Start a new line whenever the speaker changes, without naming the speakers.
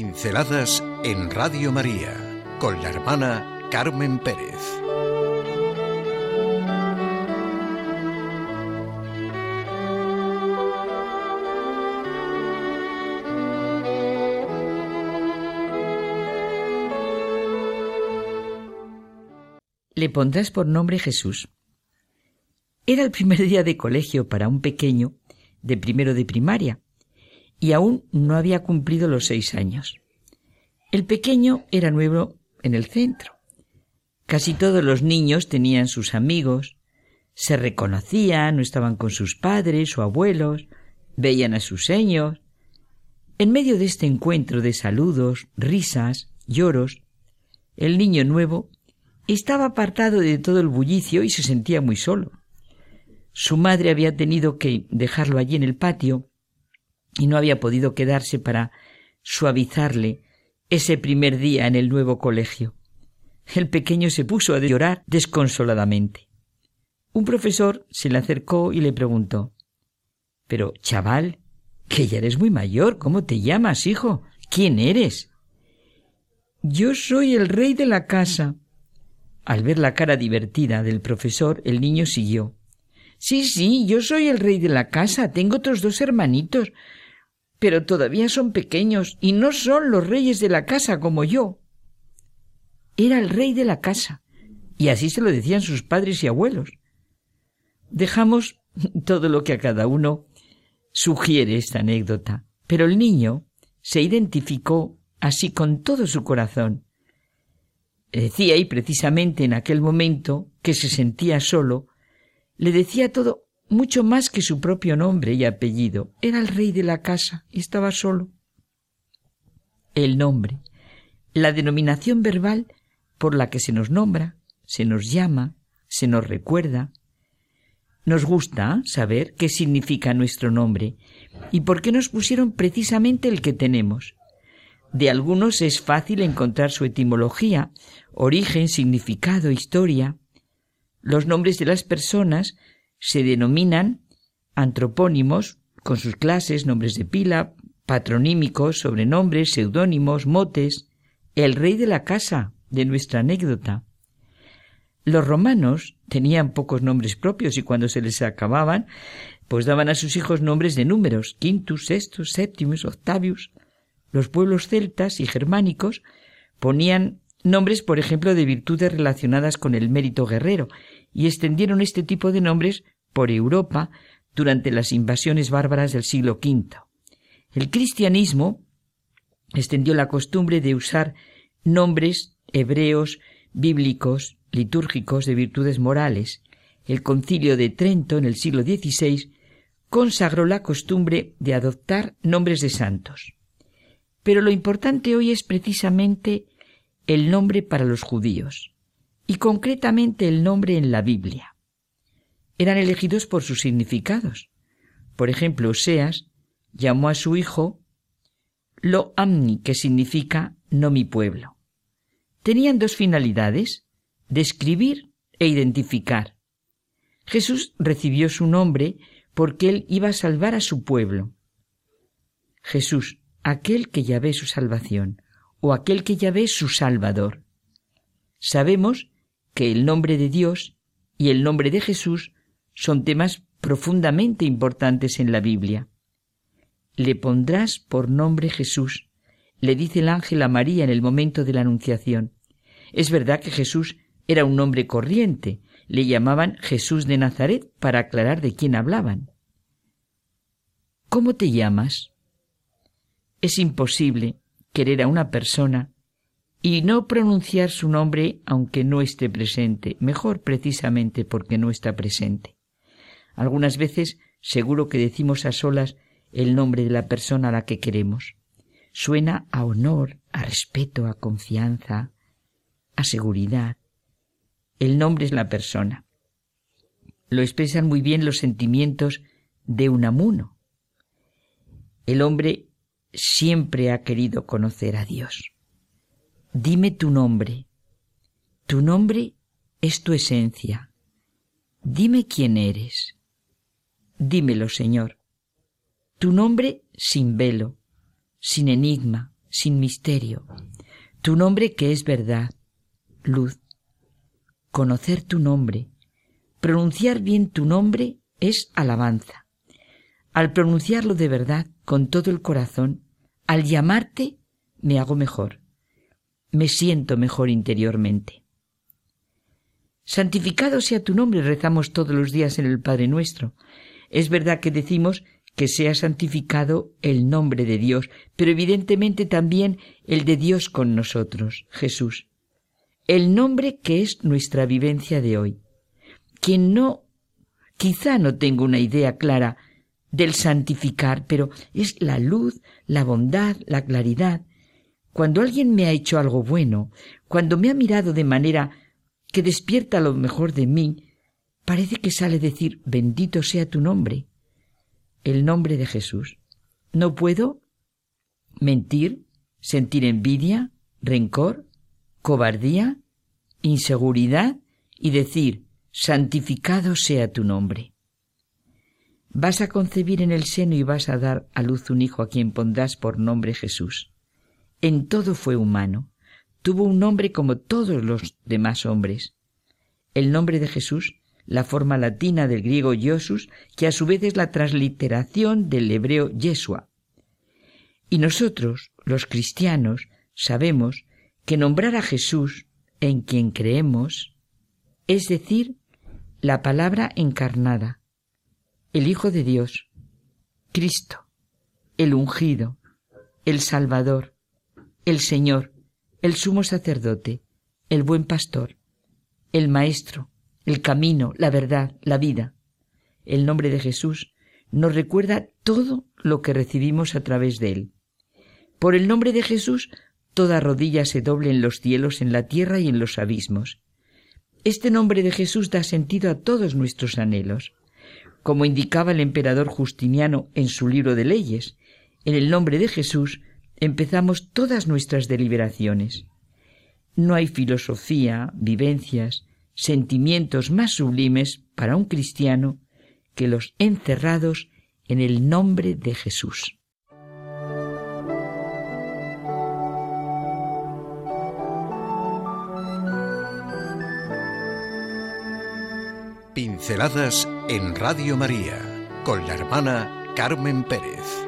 Pinceladas en Radio María con la hermana Carmen Pérez.
Le pondrás por nombre Jesús. Era el primer día de colegio para un pequeño de primero de primaria y aún no había cumplido los seis años. El pequeño era nuevo en el centro. Casi todos los niños tenían sus amigos, se reconocían, no estaban con sus padres o abuelos, veían a sus seños. En medio de este encuentro de saludos, risas, lloros, el niño nuevo estaba apartado de todo el bullicio y se sentía muy solo. Su madre había tenido que dejarlo allí en el patio y no había podido quedarse para suavizarle ese primer día en el nuevo colegio. El pequeño se puso a llorar desconsoladamente. Un profesor se le acercó y le preguntó Pero, chaval, que ya eres muy mayor, ¿cómo te llamas, hijo? ¿Quién eres? Yo soy el rey de la casa. Al ver la cara divertida del profesor, el niño siguió. Sí, sí, yo soy el rey de la casa. Tengo otros dos hermanitos pero todavía son pequeños y no son los reyes de la casa como yo. Era el rey de la casa, y así se lo decían sus padres y abuelos. Dejamos todo lo que a cada uno sugiere esta anécdota, pero el niño se identificó así con todo su corazón. Decía y precisamente en aquel momento que se sentía solo, le decía todo mucho más que su propio nombre y apellido. Era el rey de la casa y estaba solo. El nombre, la denominación verbal por la que se nos nombra, se nos llama, se nos recuerda. Nos gusta saber qué significa nuestro nombre y por qué nos pusieron precisamente el que tenemos. De algunos es fácil encontrar su etimología, origen, significado, historia. Los nombres de las personas se denominan antropónimos con sus clases, nombres de pila, patronímicos, sobrenombres, seudónimos, motes, el rey de la casa de nuestra anécdota. Los romanos tenían pocos nombres propios y cuando se les acababan, pues daban a sus hijos nombres de números, quintus, sextus, séptimos, octavius. Los pueblos celtas y germánicos ponían nombres, por ejemplo, de virtudes relacionadas con el mérito guerrero, y extendieron este tipo de nombres por Europa durante las invasiones bárbaras del siglo V. El cristianismo extendió la costumbre de usar nombres hebreos, bíblicos, litúrgicos de virtudes morales. El concilio de Trento en el siglo XVI consagró la costumbre de adoptar nombres de santos. Pero lo importante hoy es precisamente el nombre para los judíos y concretamente el nombre en la Biblia. Eran elegidos por sus significados. Por ejemplo, Oseas llamó a su hijo Lo Amni, que significa no mi pueblo. Tenían dos finalidades, describir e identificar. Jesús recibió su nombre porque él iba a salvar a su pueblo. Jesús, aquel que ya ve su salvación, o aquel que ya ve su Salvador. Sabemos que el nombre de Dios y el nombre de Jesús son temas profundamente importantes en la Biblia. Le pondrás por nombre Jesús, le dice el ángel a María en el momento de la Anunciación. Es verdad que Jesús era un nombre corriente, le llamaban Jesús de Nazaret para aclarar de quién hablaban. ¿Cómo te llamas? Es imposible querer a una persona y no pronunciar su nombre aunque no esté presente, mejor precisamente porque no está presente. Algunas veces seguro que decimos a solas el nombre de la persona a la que queremos. Suena a honor, a respeto, a confianza, a seguridad. El nombre es la persona. Lo expresan muy bien los sentimientos de un amuno. El hombre siempre ha querido conocer a Dios. Dime tu nombre. Tu nombre es tu esencia. Dime quién eres. Dímelo, Señor. Tu nombre sin velo, sin enigma, sin misterio. Tu nombre que es verdad, luz. Conocer tu nombre, pronunciar bien tu nombre es alabanza. Al pronunciarlo de verdad, con todo el corazón, al llamarte, me hago mejor. Me siento mejor interiormente. Santificado sea tu nombre, rezamos todos los días en el Padre nuestro. Es verdad que decimos que sea santificado el nombre de Dios, pero evidentemente también el de Dios con nosotros, Jesús. El nombre que es nuestra vivencia de hoy. Quien no, quizá no tenga una idea clara del santificar, pero es la luz, la bondad, la claridad. Cuando alguien me ha hecho algo bueno, cuando me ha mirado de manera que despierta lo mejor de mí, parece que sale decir bendito sea tu nombre, el nombre de Jesús. No puedo mentir, sentir envidia, rencor, cobardía, inseguridad y decir santificado sea tu nombre. Vas a concebir en el seno y vas a dar a luz un hijo a quien pondrás por nombre Jesús. En todo fue humano. Tuvo un nombre como todos los demás hombres. El nombre de Jesús, la forma latina del griego Iosus, que a su vez es la transliteración del hebreo Yeshua. Y nosotros, los cristianos, sabemos que nombrar a Jesús, en quien creemos, es decir, la palabra encarnada, el Hijo de Dios, Cristo, el ungido, el Salvador, el Señor, el sumo sacerdote, el buen pastor, el Maestro, el camino, la verdad, la vida. El nombre de Jesús nos recuerda todo lo que recibimos a través de él. Por el nombre de Jesús, toda rodilla se doble en los cielos, en la tierra y en los abismos. Este nombre de Jesús da sentido a todos nuestros anhelos como indicaba el emperador Justiniano en su libro de leyes. En el nombre de Jesús empezamos todas nuestras deliberaciones. No hay filosofía, vivencias, sentimientos más sublimes para un cristiano que los encerrados en el nombre de Jesús.
Pinceladas en Radio María con la hermana Carmen Pérez.